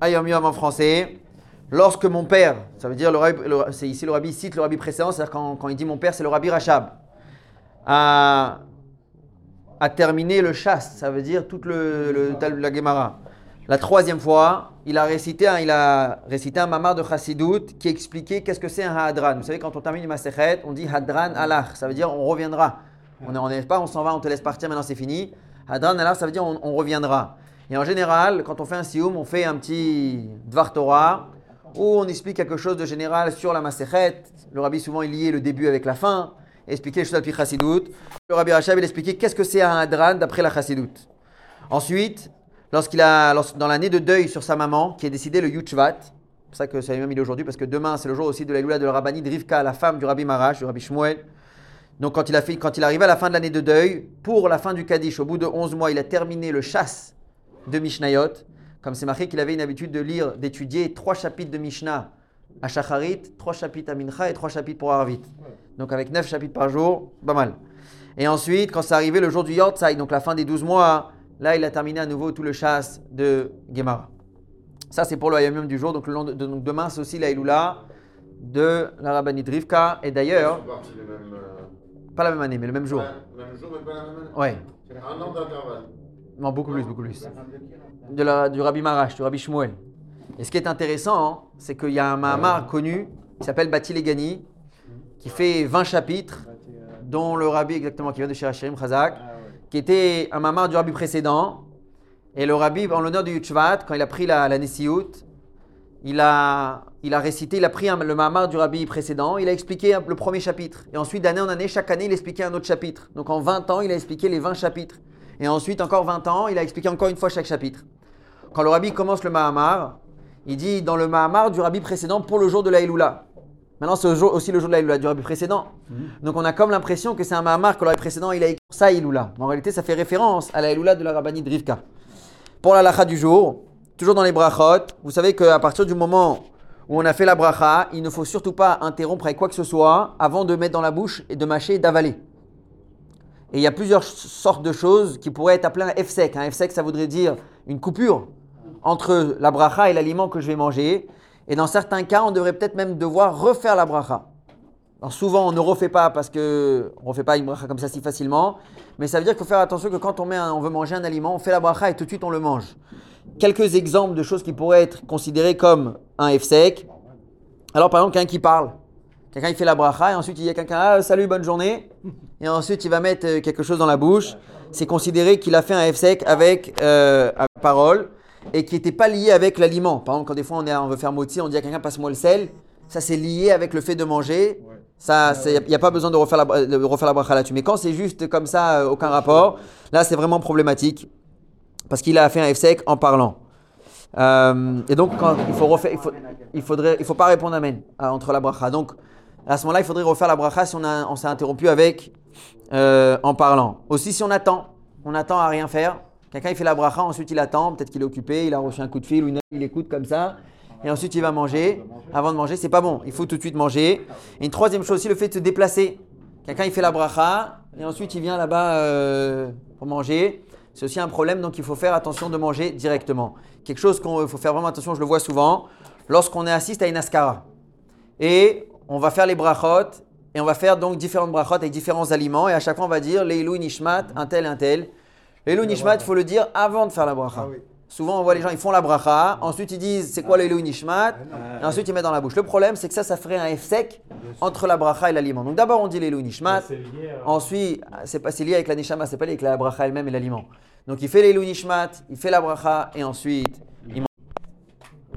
Ayom Yom en français. Lorsque mon père, ça veut dire, c'est ici le rabbi cite le rabbi précédent, c'est-à-dire quand, quand il dit mon père, c'est le rabbi Rachab, a, a terminé le chasse, ça veut dire toute le, le- la Gemara. La troisième fois, il a récité un, il a récité un mamar de Chassidout qui expliquait qu'est-ce que c'est un hadran. Vous savez, quand on termine une Masechet, on dit hadran alach, ça veut dire on reviendra. On n'est pas, on s'en va, on te laisse partir, maintenant c'est fini. Hadran alach, ça veut dire on reviendra. Et en général, quand on fait un sioum, on fait un petit dvar Torah où on explique quelque chose de général sur la Masechet. Le rabbi souvent il liait le début avec la fin, expliquait les choses depuis Chassidout. Le rabbi Rachab il expliquait qu'est-ce que c'est un hadran d'après la Chassidout. Ensuite, lorsqu'il a, dans l'année de deuil sur sa maman, qui est décidé le Yuchvat, c'est pour ça que ça même il aujourd'hui, parce que demain c'est le jour aussi de la Lula de la Rabbani de Rivka, la femme du Rabbi Marash, du Rabbi Shmuel. Donc quand il, a fait, quand il à la fin de l'année de deuil, pour la fin du Kaddish, au bout de 11 mois, il a terminé le chasse de Mishnayot. Comme c'est marqué qu'il avait une habitude de lire, d'étudier trois chapitres de Mishnah à Shacharit, trois chapitres à Mincha et trois chapitres pour Arvit. Donc avec neuf chapitres par jour, pas mal. Et ensuite, quand c'est arrivé le jour du Yortzai, donc la fin des 12 mois, là il a terminé à nouveau tout le chasse de Gemara. Ça c'est pour le Hayom du jour, donc, le de- donc demain c'est aussi la Elula de la Rabbani de Rivka. Et d'ailleurs, euh, pas la même année, mais le même jour. ouais, même jour, mais pas la même année. Ouais, Un an d'intervalle. Non, beaucoup plus, beaucoup plus. Du Rabbi Marash, du Rabbi Shmuel. Et ce qui est intéressant, hein, c'est qu'il y a un Mahamar connu qui s'appelle Bati Legani, qui fait 20 chapitres, dont le Rabbi exactement qui vient de chez Hachirim Chazak, qui était un Mahamar du Rabbi précédent. Et le Rabbi, en l'honneur du Yuchvat, quand il a pris la, la Nesiut, il a, il a récité, il a pris le Mahamar du Rabbi précédent, il a expliqué le premier chapitre. Et ensuite, d'année en année, chaque année, il expliquait un autre chapitre. Donc en 20 ans, il a expliqué les 20 chapitres. Et ensuite, encore 20 ans, il a expliqué encore une fois chaque chapitre. Quand le Rabbi commence le Mahamar, il dit dans le Mahamar du Rabbi précédent pour le jour de la. Maintenant, c'est aussi le jour de la Elula du Rabbi précédent. Donc on a comme l'impression que c'est un Mahamar que le Rabbi précédent, il a écrit ça Elula. Mais en réalité, ça fait référence à la Elula de la Rabbani de Rivka. Pour la lacha du jour, toujours dans les brachot, vous savez qu'à partir du moment où on a fait la bracha, il ne faut surtout pas interrompre avec quoi que ce soit avant de mettre dans la bouche et de mâcher et d'avaler. Et il y a plusieurs sortes de choses qui pourraient être appelées un F-sec. Un F-sec, ça voudrait dire une coupure entre la bracha et l'aliment que je vais manger. Et dans certains cas, on devrait peut-être même devoir refaire la bracha. Alors souvent, on ne refait pas parce que on refait pas une bracha comme ça si facilement. Mais ça veut dire qu'il faut faire attention que quand on, met on veut manger un aliment, on fait la bracha et tout de suite on le mange. Quelques exemples de choses qui pourraient être considérées comme un F-sec. Alors par exemple, quelqu'un qui parle. Quelqu'un il fait la bracha et ensuite il y a quelqu'un, ah, salut, bonne journée. Et ensuite il va mettre euh, quelque chose dans la bouche. C'est considéré qu'il a fait un F-sec avec euh, parole et qui n'était pas lié avec l'aliment. Par exemple, quand des fois on, est, on veut faire moti, on dit à quelqu'un passe-moi le sel. Ça c'est lié avec le fait de manger. Ça, il n'y a, pas besoin de refaire la, de refaire la bracha là-dessus. Mais quand c'est juste comme ça, euh, aucun rapport, là c'est vraiment problématique. Parce qu'il a fait un F-sec en parlant. Euh, et donc, quand il, faut refaire, il, faut, il faudrait, il faut pas répondre amen à- entre la bracha. Donc, à ce moment-là, il faudrait refaire la bracha si on, s'est interrompu avec euh, en parlant. Aussi, si on attend, on attend à rien faire. Quelqu'un il fait la bracha, ensuite il attend, peut-être qu'il est occupé, il a reçu un coup de fil ou une, il écoute comme ça, et ensuite il va manger. Avant de manger, c'est pas bon. Il faut tout de suite manger. Et une troisième chose aussi, le fait de se déplacer. Quelqu'un il fait la bracha et ensuite il vient là-bas euh, pour manger. C'est aussi un problème, donc il faut faire attention de manger directement. Quelque chose qu'il faut faire vraiment attention, je le vois souvent, lorsqu'on assiste à une askara. Et on va faire les brachot, et on va faire donc différentes brachot avec différents aliments, et à chaque fois on va dire Leilou Nishmat, un tel, un tel. Leilou Nishmat, il faut le dire avant de faire la bracha. Souvent on voit les gens, ils font la bracha, ensuite ils disent c'est quoi Leilou Nishmat, et ensuite ils mettent dans la bouche. Le problème c'est que ça, ça ferait un F sec entre la bracha et l'aliment. Donc d'abord on dit Leilou Nishmat, à- Ensuite, c'est pas lié avec la neshama, c'est pas lié avec la bracha elle-même et l'aliment. Donc il fait les nishmat, il fait la bracha et ensuite